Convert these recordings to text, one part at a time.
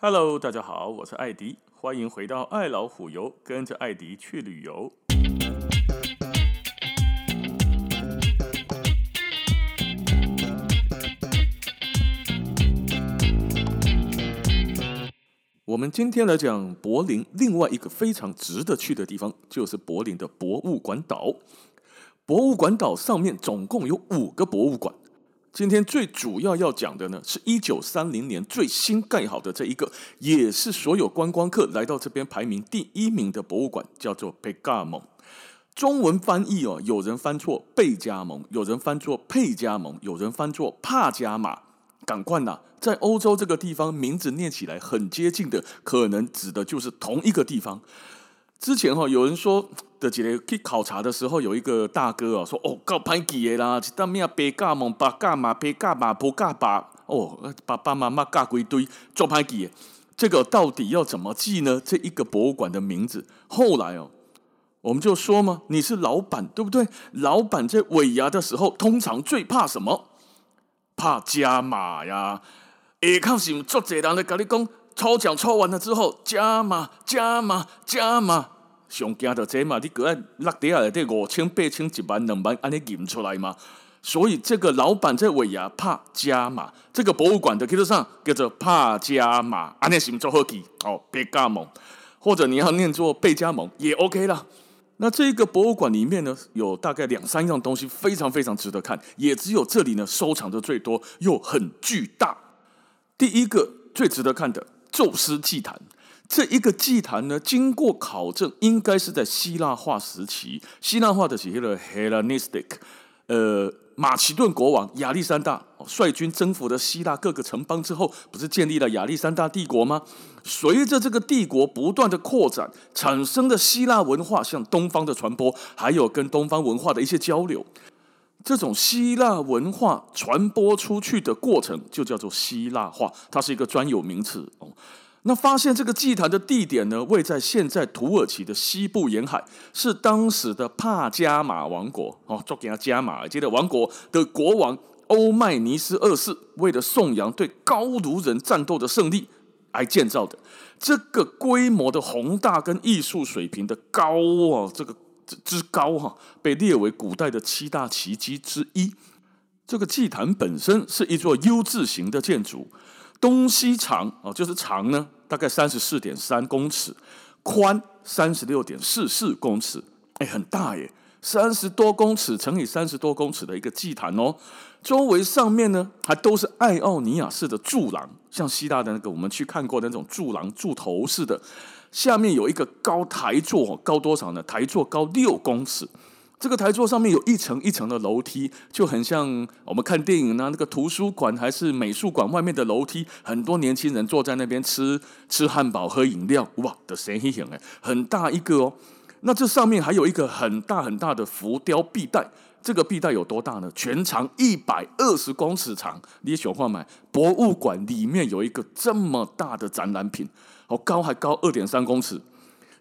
Hello，大家好，我是艾迪，欢迎回到爱老虎游，跟着艾迪去旅游。我们今天来讲柏林另外一个非常值得去的地方，就是柏林的博物馆岛。博物馆岛上面总共有五个博物馆。今天最主要要讲的呢，是一九三零年最新盖好的这一个，也是所有观光客来到这边排名第一名的博物馆，叫做贝加蒙。中文翻译哦，有人翻错贝加蒙，有人翻错佩加蒙，有人翻错帕加马。赶快呐，在欧洲这个地方，名字念起来很接近的，可能指的就是同一个地方。之前哈，有人说的，几个去考察的时候，有一个大哥啊说：“哦，够歹记的啦，这咩贝加蒙、巴加马、贝加马、博加巴，哦，爸爸妈妈加归堆，做歹记。这个到底要怎么记呢？这一个博物馆的名字，后来哦，我们就说嘛，你是老板对不对？老板在尾牙的时候，通常最怕什么？怕加码呀！下靠是做侪人来跟你讲，抽奖抽完了之后加码、加码、加码，上惊的这嘛，你个爱落底下来得五千、八千、一万、两万，安尼认出来嘛？所以这个老板在尾牙怕加码，这个博物馆的叫做啥？叫做怕加码，安尼是不做好记哦，贝加蒙，或者你要念作贝加蒙也 OK 啦。那这个博物馆里面呢，有大概两三样东西非常非常值得看，也只有这里呢收藏的最多，又很巨大。第一个最值得看的宙斯祭坛，这一个祭坛呢，经过考证，应该是在希腊化时期，希腊化的时期的 Hellenistic，呃。马其顿国王亚历山大率军征服了希腊各个城邦之后，不是建立了亚历山大帝国吗？随着这个帝国不断的扩展，产生的希腊文化向东方的传播，还有跟东方文化的一些交流，这种希腊文化传播出去的过程就叫做希腊化，它是一个专有名词哦。那发现这个祭坛的地点呢，位在现在土耳其的西部沿海，是当时的帕加马王国哦，做给他加马，记得王国的国王欧迈尼斯二世为了颂扬对高卢人战斗的胜利而建造的。这个规模的宏大跟艺术水平的高啊，这个之高哈，被列为古代的七大奇迹之一。这个祭坛本身是一座 U 字形的建筑。东西长哦，就是长呢，大概三十四点三公尺，宽三十六点四四公尺，哎，很大耶，三十多公尺乘以三十多公尺的一个祭坛哦。周围上面呢，还都是爱奥尼亚式的柱廊，像希腊的那个我们去看过的那种柱廊柱头似的。下面有一个高台座，高多少呢？台座高六公尺。这个台座上面有一层一层的楼梯，就很像我们看电影呢，那个图书馆还是美术馆外面的楼梯，很多年轻人坐在那边吃吃汉堡、喝饮料，哇，的神奇很哎，很大一个哦。那这上面还有一个很大很大的浮雕壁带，这个壁带有多大呢？全长一百二十公尺长。你喜欢买博物馆里面有一个这么大的展览品，哦，高还高二点三公尺。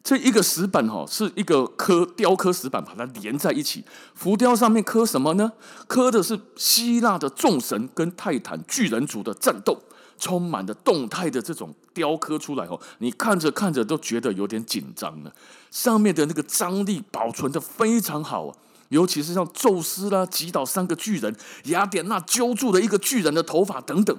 这一个石板哈，是一个刻雕刻石板，把它连在一起。浮雕上面刻什么呢？刻的是希腊的众神跟泰坦巨人族的战斗，充满了动态的这种雕刻出来哦。你看着看着都觉得有点紧张了。上面的那个张力保存得非常好啊，尤其是像宙斯啦击倒三个巨人，雅典娜揪住了一个巨人的头发等等。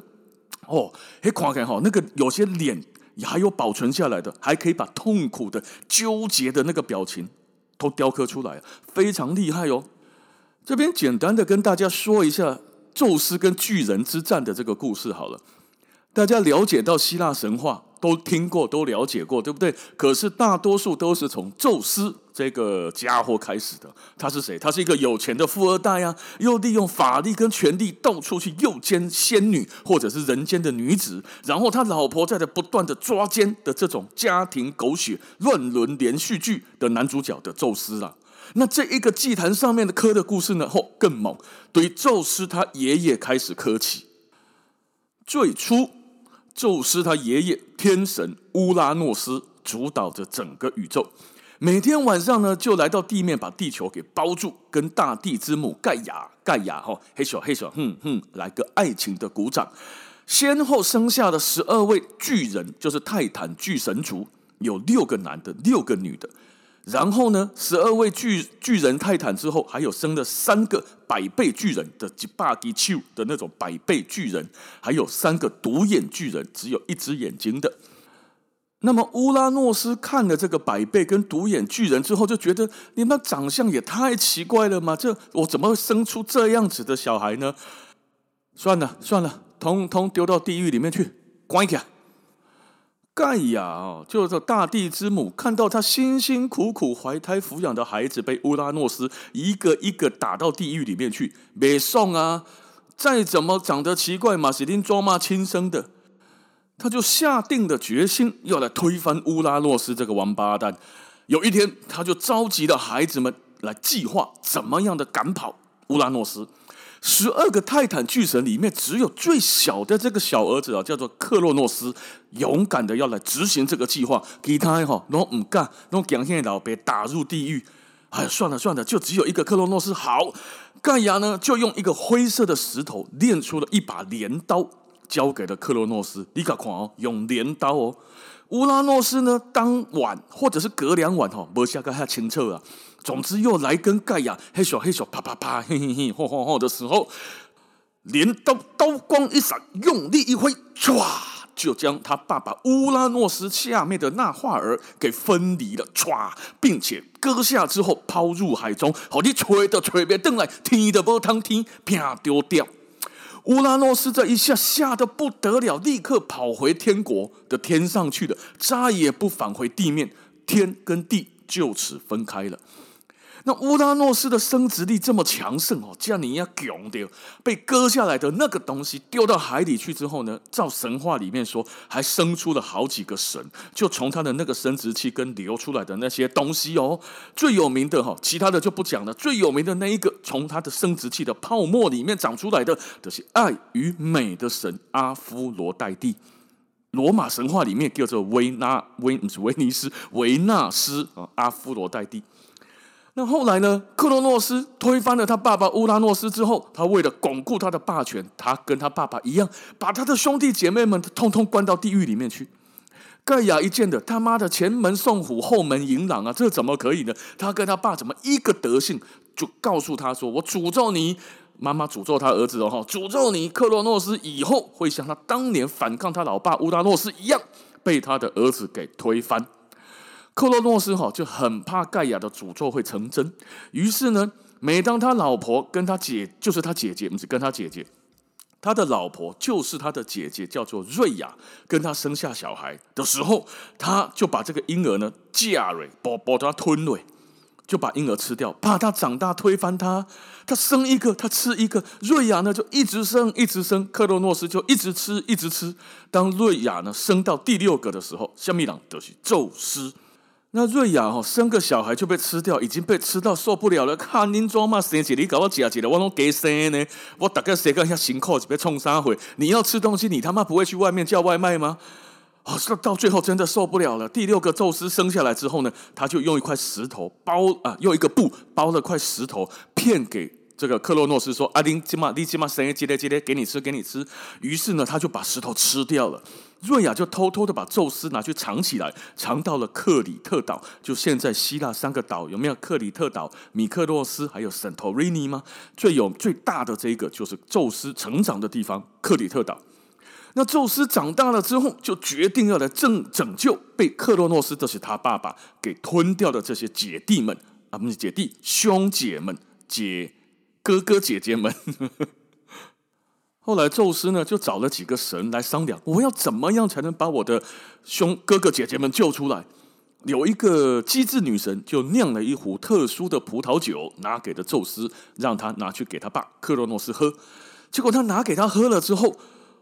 哦，嘿，看看哈，那个有些脸。还有保存下来的，还可以把痛苦的、纠结的那个表情都雕刻出来，非常厉害哦。这边简单的跟大家说一下宙斯跟巨人之战的这个故事好了，大家了解到希腊神话。都听过，都了解过，对不对？可是大多数都是从宙斯这个家伙开始的。他是谁？他是一个有钱的富二代啊，又利用法力跟权力到处去诱奸仙女或者是人间的女子，然后他老婆在这不断的抓奸的这种家庭狗血乱伦连续剧的男主角的宙斯啊。那这一个祭坛上面的刻的故事呢？嚯，更猛！对宙斯他爷爷开始刻起，最初。宙斯他爷爷天神乌拉诺斯主导着整个宇宙，每天晚上呢就来到地面把地球给包住，跟大地之母盖亚盖亚哈嘿咻嘿咻哼哼来个爱情的鼓掌。先后生下的十二位巨人，就是泰坦巨神族，有六个男的，六个女的。然后呢，十二位巨巨人泰坦之后，还有生了三个百倍巨人的吉巴迪丘的那种百倍巨人，还有三个独眼巨人，只有一只眼睛的。那么乌拉诺斯看了这个百倍跟独眼巨人之后，就觉得你们长相也太奇怪了嘛！这我怎么会生出这样子的小孩呢？算了算了，通通丢到地狱里面去，关起来。盖亚哦，就是大地之母，看到她辛辛苦苦怀胎抚养的孩子被乌拉诺斯一个一个打到地狱里面去，没送啊！再怎么长得奇怪，马西丁装嘛亲生的，他就下定了决心要来推翻乌拉诺斯这个王八蛋。有一天，他就召集了孩子们来计划怎么样的赶跑乌拉诺斯。十二个泰坦巨神里面，只有最小的这个小儿子啊，叫做克洛诺斯，勇敢的要来执行这个计划。其他哈，都唔干，然后讲现老被打入地狱。哎，算了算了，就只有一个克洛诺斯。好，盖亚呢，就用一个灰色的石头炼出了一把镰刀，交给了克洛诺斯。你看看哦，用镰刀哦。乌拉诺斯呢，当晚或者是隔两晚哈，没下个还清澈啊。总之，又来跟盖亚嘿咻嘿咻啪啪啪嘿嘿嘿吼吼吼的时候，镰刀刀光一闪，用力一挥，唰，就将他爸爸乌拉诺斯下面的纳化尔给分离了，唰，并且割下之后抛入海中，好，你吹的吹别登来，天的无通天，啪丢掉。乌拉诺斯这一下吓得不得了，立刻跑回天国的天上去了，再也不返回地面，天跟地就此分开了。那乌拉诺斯的生殖力这么强盛哦，这样你要强的被割下来的那个东西丢到海里去之后呢，照神话里面说，还生出了好几个神，就从他的那个生殖器跟流出来的那些东西哦，最有名的哈，其他的就不讲了。最有名的那一个，从他的生殖器的泡沫里面长出来的，就是爱与美的神阿夫罗代蒂。罗马神话里面叫做维纳维不是威尼斯维纳斯啊，阿夫罗代蒂。那后来呢？克洛诺斯推翻了他爸爸乌拉诺斯之后，他为了巩固他的霸权，他跟他爸爸一样，把他的兄弟姐妹们通通关到地狱里面去。盖亚一见的，他妈的前门送虎，后门迎狼啊，这怎么可以呢？他跟他爸怎么一个德性？就告诉他说：“我诅咒你，妈妈诅咒他儿子哦，诅咒你，克洛诺斯以后会像他当年反抗他老爸乌拉诺斯一样，被他的儿子给推翻。”克洛诺斯哈就很怕盖亚的诅咒会成真，于是呢，每当他老婆跟他姐，就是他姐姐，不是跟他姐姐，他的老婆就是他的姐姐，叫做瑞亚，跟他生下小孩的时候，他就把这个婴儿呢，架瑞，把把他吞了，就把婴儿吃掉，怕他长大推翻他，他生一个他吃一个，瑞亚呢就一直生一直生，克洛诺斯就一直吃一直吃，当瑞亚呢生到第六个的时候，下面朗得是宙斯。那瑞亚哈生个小孩就被吃掉，已经被吃到受不了了。看您装嘛，生起你搞我假起来，我拢给生呢。我大概谁个下辛苦，就被冲三回。你要吃东西，你他妈不会去外面叫外卖吗？哦，到最后真的受不了了。第六个宙斯生下来之后呢，他就用一块石头包啊，用一个布包了块石头，骗给这个克洛诺斯说：“阿丁今嘛，你今嘛生一个，一个给你吃，给你吃。”于是呢，他就把石头吃掉了。瑞亚就偷偷的把宙斯拿去藏起来，藏到了克里特岛。就现在希腊三个岛有没有克里特岛、米克洛斯还有圣托里尼吗？最有最大的这个就是宙斯成长的地方——克里特岛。那宙斯长大了之后，就决定要来拯拯救被克洛诺斯，这是他爸爸给吞掉的这些姐弟们啊，不是姐弟，兄姐们、姐哥哥姐姐们。后来，宙斯呢就找了几个神来商量，我要怎么样才能把我的兄哥哥姐姐们救出来？有一个机智女神就酿了一壶特殊的葡萄酒，拿给了宙斯，让他拿去给他爸克洛诺斯喝。结果他拿给他喝了之后，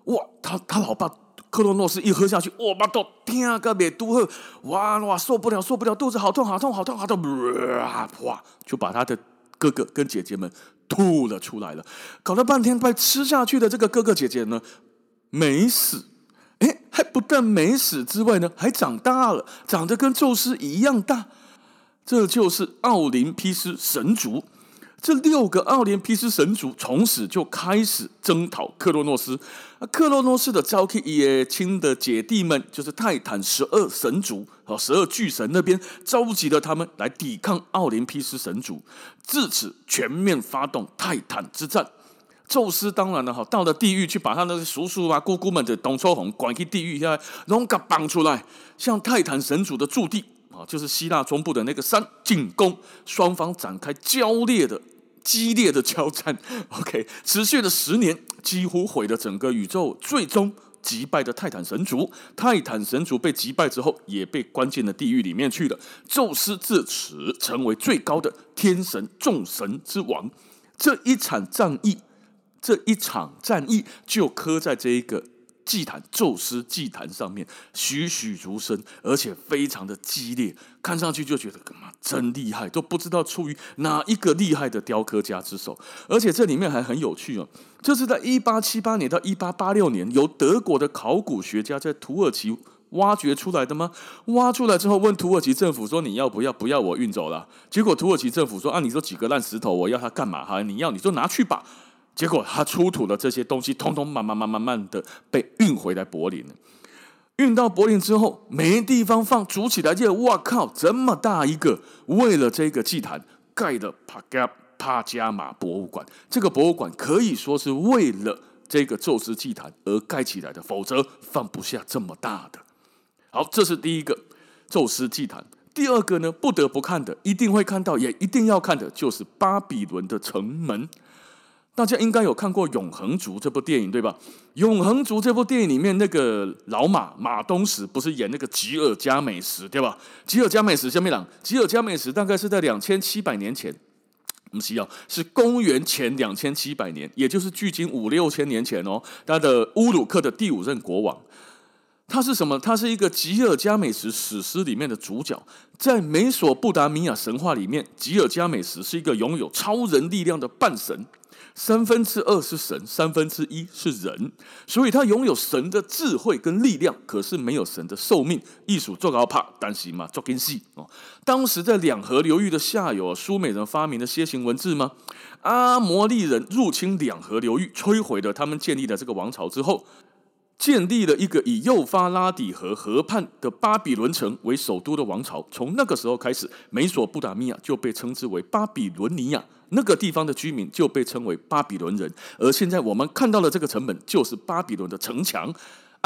哇，他他老爸克洛诺斯一喝下去，哇，妈都天啊个别都喝，哇哇受不了受不了，肚子好痛好痛好痛好痛，哇，就把他的哥哥跟姐姐们。吐了出来了，搞了半天，快吃下去的这个哥哥姐姐呢，没死，哎，还不但没死之外呢，还长大了，长得跟宙斯一样大。这就是奥林匹斯神族。这六个奥林匹斯神族从此就开始征讨克洛诺斯。克洛诺斯的招契也亲的姐弟们，就是泰坦十二神族和十二巨神那边，召集了他们来抵抗奥林匹斯神族，自此全面发动泰坦之战。宙斯当然了哈，到了地狱去把他那个叔叔啊、姑姑们的董秋红赶去地狱，下来龙给绑出来，向泰坦神族的驻地啊，就是希腊中部的那个山进攻，双方展开交烈的、激烈的交战。OK，持续了十年，几乎毁了整个宇宙，最终击败的泰坦神族。泰坦神族被击败之后，也被关进了地狱里面去了。宙斯自此成为最高的天神，众神之王。这一场战役。这一场战役就刻在这一个祭坛宙斯祭坛上面，栩栩如生，而且非常的激烈，看上去就觉得干嘛真厉害，都不知道出于哪一个厉害的雕刻家之手。而且这里面还很有趣哦，就是在一八七八年到一八八六年，由德国的考古学家在土耳其挖掘出来的吗？挖出来之后，问土耳其政府说：“你要不要？不要我运走了。”结果土耳其政府说：“啊，你说几个烂石头，我要它干嘛？哈，你要你就拿去吧。”结果他出土的这些东西，通通慢慢慢慢慢的被运回来柏林了。运到柏林之后，没地方放，煮起来就哇靠，这么大一个！为了这个祭坛，盖的帕加帕加马博物馆。这个博物馆可以说是为了这个宙斯祭坛而盖起来的，否则放不下这么大的。好，这是第一个宙斯祭坛。第二个呢，不得不看的，一定会看到，也一定要看的，就是巴比伦的城门。大家应该有看过《永恒族》这部电影，对吧？《永恒族》这部电影里面，那个老马马东石不是演那个吉尔加美什，对吧？吉尔加美什下面讲，吉尔加美什大概是在两千七百年前，不需要是公元前两千七百年，也就是距今五六千年前哦。他的乌鲁克的第五任国王，他是什么？他是一个吉尔加美什史诗里面的主角，在美索不达米亚神话里面，吉尔加美什是一个拥有超人力量的半神。三分之二是神，三分之一是人，所以他拥有神的智慧跟力量，可是没有神的寿命。艺术做高怕，担心嘛，做根戏哦。当时在两河流域的下游，苏美人发明了楔形文字吗？阿摩利人入侵两河流域，摧毁了他们建立的这个王朝之后，建立了一个以幼发拉底河河畔的巴比伦城为首都的王朝。从那个时候开始，美索不达米亚就被称之为巴比伦尼亚。那个地方的居民就被称为巴比伦人，而现在我们看到的这个城门就是巴比伦的城墙。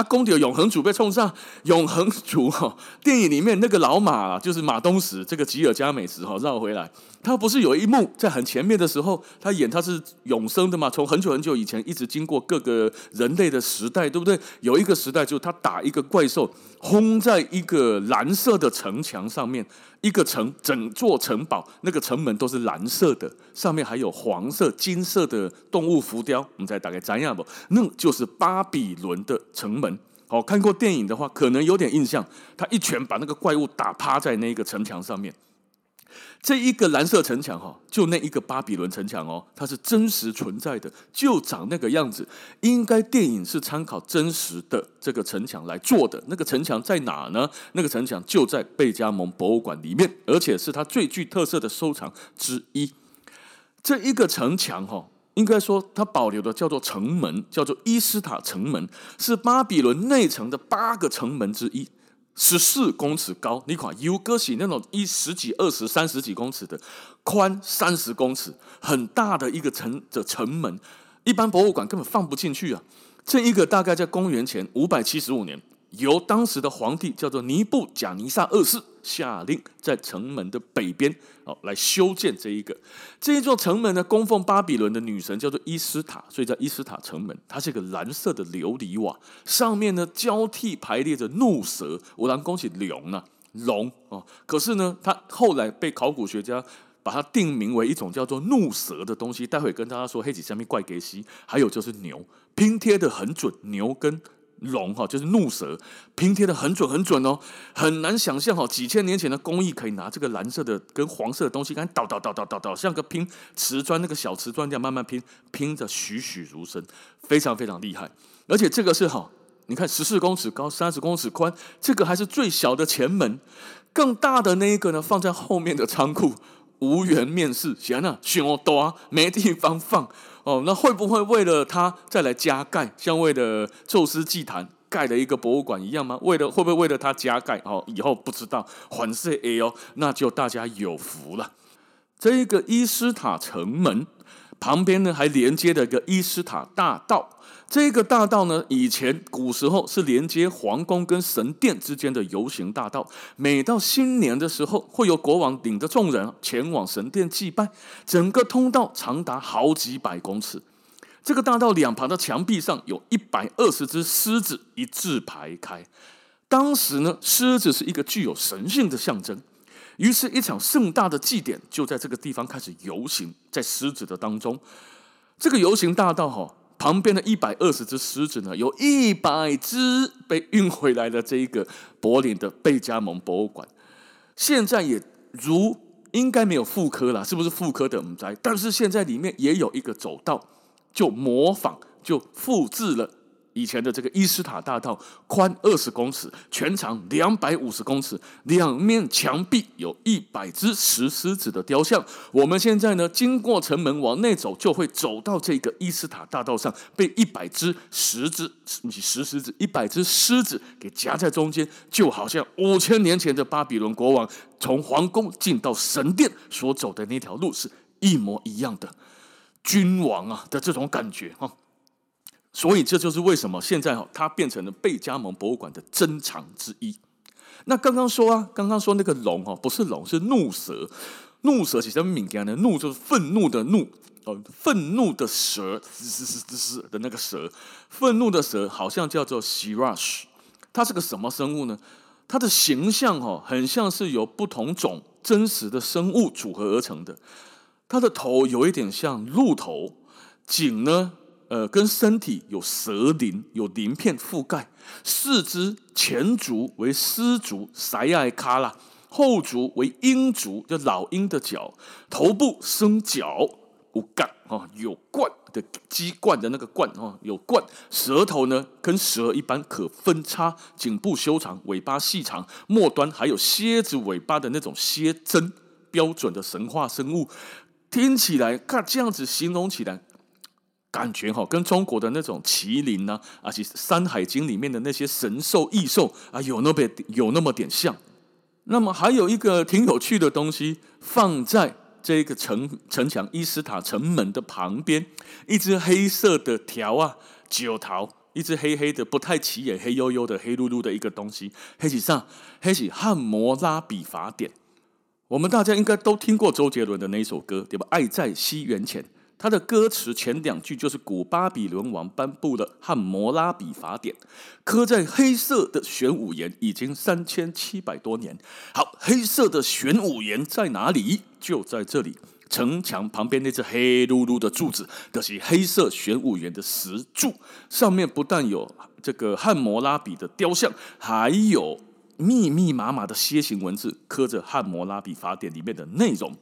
啊，公的永恒族被冲上永恒族哈，电影里面那个老马就是马东石，这个吉尔加美什哈绕回来，他不是有一幕在很前面的时候，他演他是永生的嘛，从很久很久以前一直经过各个人类的时代，对不对？有一个时代就是他打一个怪兽，轰在一个蓝色的城墙上面。一个城，整座城堡，那个城门都是蓝色的，上面还有黄色、金色的动物浮雕。我们再大概讲一下不？那就是巴比伦的城门。好，看过电影的话，可能有点印象。他一拳把那个怪物打趴在那个城墙上面。这一个蓝色城墙哈，就那一个巴比伦城墙哦，它是真实存在的，就长那个样子。应该电影是参考真实的这个城墙来做的。那个城墙在哪呢？那个城墙就在贝加蒙博物馆里面，而且是它最具特色的收藏之一。这一个城墙哈，应该说它保留的叫做城门，叫做伊斯塔城门，是巴比伦内城的八个城门之一。十四公尺高，你看有个是那种一十几、二十、三十几公尺的，宽三十公尺，很大的一个城的城门，一般博物馆根本放不进去啊。这一个大概在公元前五百七十五年。由当时的皇帝叫做尼布甲尼撒二世下令，在城门的北边哦来修建这一个这一座城门呢，供奉巴比伦的女神叫做伊斯塔，所以叫伊斯塔城门。它是一个蓝色的琉璃瓦，上面呢交替排列着怒蛇。我当恭喜龙啊，龙哦。可是呢，它后来被考古学家把它定名为一种叫做怒蛇的东西。待会跟大家说黑吉下面怪给西，还有就是牛拼贴的很准，牛跟。龙哈就是怒蛇，拼贴的很准很准哦，很难想象哈，几千年前的工艺可以拿这个蓝色的跟黄色的东西，看捣捣捣捣捣捣，像个拼瓷砖那个小瓷砖这样慢慢拼，拼着栩栩如生，非常非常厉害。而且这个是哈，你看十四公尺高，三十公尺宽，这个还是最小的前门，更大的那一个呢放在后面的仓库。无缘面世，嫌那凶多没地方放哦。那会不会为了他再来加盖，像为了宙斯祭坛盖的一个博物馆一样吗？为了会不会为了他加盖哦？以后不知道，还是 A 哦，那就大家有福了。这一个伊斯塔城门旁边呢，还连接了一个伊斯塔大道。这个大道呢，以前古时候是连接皇宫跟神殿之间的游行大道。每到新年的时候，会有国王领着众人前往神殿祭拜。整个通道长达好几百公尺。这个大道两旁的墙壁上有一百二十只狮子一字排开。当时呢，狮子是一个具有神性的象征。于是，一场盛大的祭典就在这个地方开始游行，在狮子的当中。这个游行大道哈。旁边的一百二十只狮子呢，有一百只被运回来的这一个柏林的贝加蒙博物馆，现在也如应该没有复刻了，是不是复刻的？我们猜，但是现在里面也有一个走道，就模仿，就复制了。以前的这个伊斯塔大道宽二十公尺，全长两百五十公尺，两面墙壁有一百只石狮子的雕像。我们现在呢，经过城门往内走，就会走到这个伊斯塔大道上，被一百只石子、石狮子、一百只狮子给夹在中间，就好像五千年前的巴比伦国王从皇宫进到神殿所走的那条路是一模一样的。君王啊的这种感觉哈。所以这就是为什么现在哈，它变成了贝加蒙博物馆的珍藏之一。那刚刚说啊，刚刚说那个龙哈，不是龙，是怒蛇。怒蛇其实很敏感的，怒就是愤怒的怒哦，愤怒的蛇，嘶嘶嘶嘶嘶的那个蛇，愤怒的蛇好像叫做 sirash。它是个什么生物呢？它的形象哈，很像是由不同种真实的生物组合而成的。它的头有一点像鹿头，颈呢？呃，跟身体有蛇鳞，有鳞片覆盖。四肢前足为狮足，塞爱卡拉；后足为鹰足，就老鹰的脚。头部生角，有冠哦，有冠的鸡冠的那个冠哦，有冠。舌头呢，跟蛇一般可分叉。颈部修长，尾巴细长，末端还有蝎子尾巴的那种蝎针，标准的神话生物。听起来，看这样子形容起来。感觉哈，跟中国的那种麒麟呐，而且《山海经》里面的那些神兽异兽啊，有那么有那么点像。那么还有一个挺有趣的东西，放在这个城城墙伊斯塔城门的旁边，一只黑色的条啊，九桃，一只黑黑的不太起眼、黑黝黝的黑噜噜的一个东西，黑起上，黑起汉摩拉比法典。我们大家应该都听过周杰伦的那首歌，对吧？爱在西元前。他的歌词前两句就是古巴比伦王颁布的汉摩拉比法典，刻在黑色的玄武岩，已经三千七百多年。好，黑色的玄武岩在哪里？就在这里，城墙旁边那只黑噜噜的柱子，就是黑色玄武岩的石柱，上面不但有这个汉摩拉比的雕像，还有密密麻麻的楔形文字，刻着汉摩拉比法典里面的内容。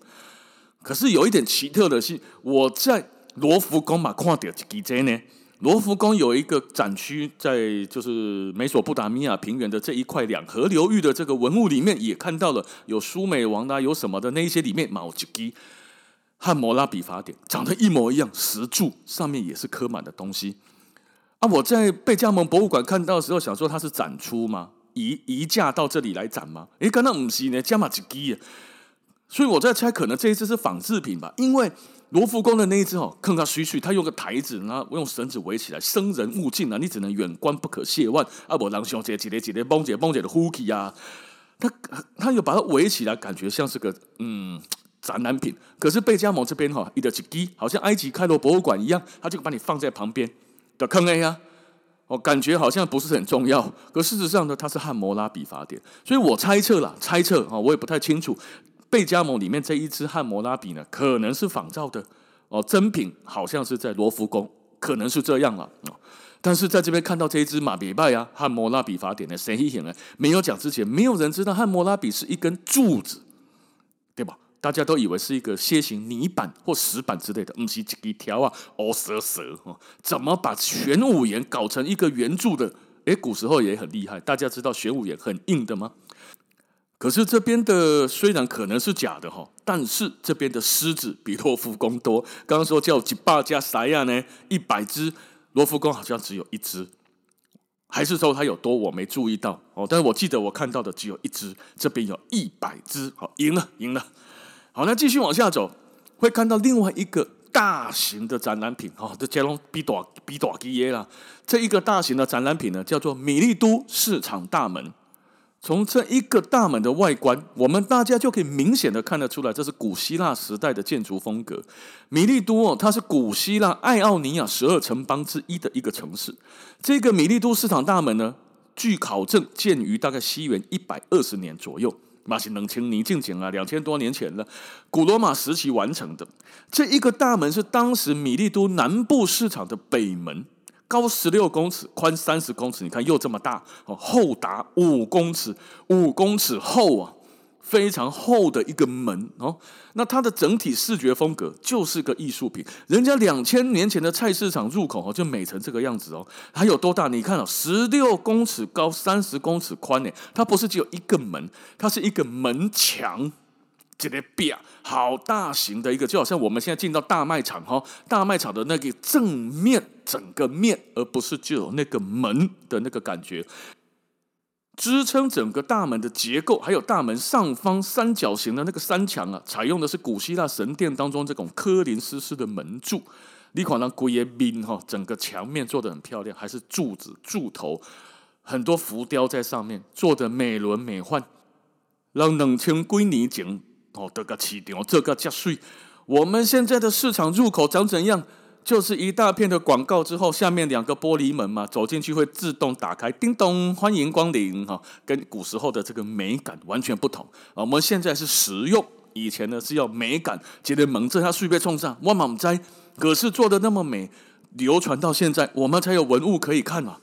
可是有一点奇特的是，我在罗浮宫嘛看到几件呢。罗浮宫有一个展区，在就是美索不达米亚平原的这一块两河流域的这个文物里面，也看到了有苏美王啊，有什么的那一些里面，某几个汉谟拉比法典长得一模一样，石柱上面也是刻满的东西。啊，我在贝加蒙博物馆看到的时候，想说它是展出吗？移移驾到这里来展吗？诶，刚刚不是呢，加马几个。所以我在猜，可能这一只是仿制品吧，因为罗浮宫的那一只哦，看它水水，它用个台子，然后用绳子围起来，生人勿近啊，你只能远观不可亵玩啊！不，人兄姐几咧几咧，蹦姐蹦姐的呼气啊，他他又把它围起来，感觉像是个嗯展览品。可是贝加蒙这边哈，一个吉基，好像埃及开罗博物馆一样，他就把你放在旁边的坑 A 呀，哦，感觉好像不是很重要。可事实上呢，它是汉谟拉比法典，所以我猜测啦，猜测啊，我也不太清楚。贝加蒙里面这一支汉谟拉比呢，可能是仿造的哦，真品好像是在罗浮宫，可能是这样了哦。但是在这边看到这一支马别拜啊，汉谟拉比法典的神秘显然没有讲之前，没有人知道汉谟拉比是一根柱子，对吧？大家都以为是一个楔形泥板或石板之类的，不是一条啊，哦蛇蛇哦，怎么把玄武岩搞成一个圆柱的？诶，古时候也很厉害，大家知道玄武岩很硬的吗？可是这边的虽然可能是假的哈，但是这边的狮子比罗浮宫多。刚刚说叫几百加啥样呢？一百只，罗浮宫好像只有一只，还是说它有多？我没注意到哦。但是我记得我看到的只有一只，这边有一百只，好，赢了，赢了。好，那继续往下走，会看到另外一个大型的展览品哦，这加隆比大比大基耶啦。这一个大型的展览品呢，叫做米利都市场大门。从这一个大门的外观，我们大家就可以明显的看得出来，这是古希腊时代的建筑风格。米利都哦，它是古希腊爱奥尼亚十二城邦之一的一个城市。这个米利都市场大门呢，据考证建于大概西元一百二十年左右，那是冷清宁静景啊，两千多年前了，古罗马时期完成的。这一个大门是当时米利都南部市场的北门。高十六公尺，宽三十公尺，你看又这么大哦，厚达五公尺，五公尺厚啊，非常厚的一个门哦。那它的整体视觉风格就是个艺术品。人家两千年前的菜市场入口哦，就美成这个样子哦。还有多大？你看哦，十六公尺高，三十公尺宽呢。它不是只有一个门，它是一个门墙。这个壁好大型的一个，就好像我们现在进到大卖场哈，大卖场的那个正面整个面，而不是只有那个门的那个感觉，支撑整个大门的结构，还有大门上方三角形的那个山墙啊，采用的是古希腊神殿当中这种科林斯式的门柱。你看那古叶边哈，整个墙面做得很漂亮，还是柱子柱头，很多浮雕在上面，做的美轮美奂，让冷清归你景。哦，这个起点，这个加税。我们现在的市场入口长怎样？就是一大片的广告之后，下面两个玻璃门嘛，走进去会自动打开，叮咚，欢迎光临哈。跟古时候的这个美感完全不同。我们现在是实用，以前呢是要美感。觉得门这下税被冲上，我满栽。可是做的那么美，流传到现在，我们才有文物可以看嘛。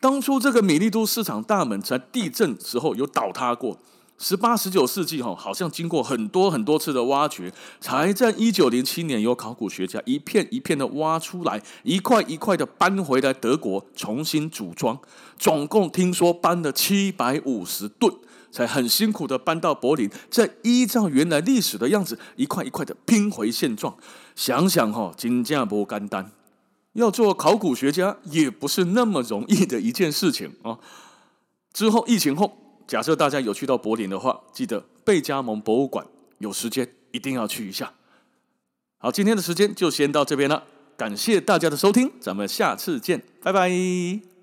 当初这个米利都市场大门在地震时候有倒塌过。十八、十九世纪，哈，好像经过很多很多次的挖掘，才在一九零七年有考古学家一片一片的挖出来，一块一块的搬回来德国重新组装。总共听说搬了七百五十吨，才很辛苦的搬到柏林，再依照原来历史的样子，一块一块的拼回现状。想想哈，真价不简单，要做考古学家也不是那么容易的一件事情啊。之后疫情后。假设大家有去到柏林的话，记得贝加蒙博物馆，有时间一定要去一下。好，今天的时间就先到这边了，感谢大家的收听，咱们下次见，拜拜。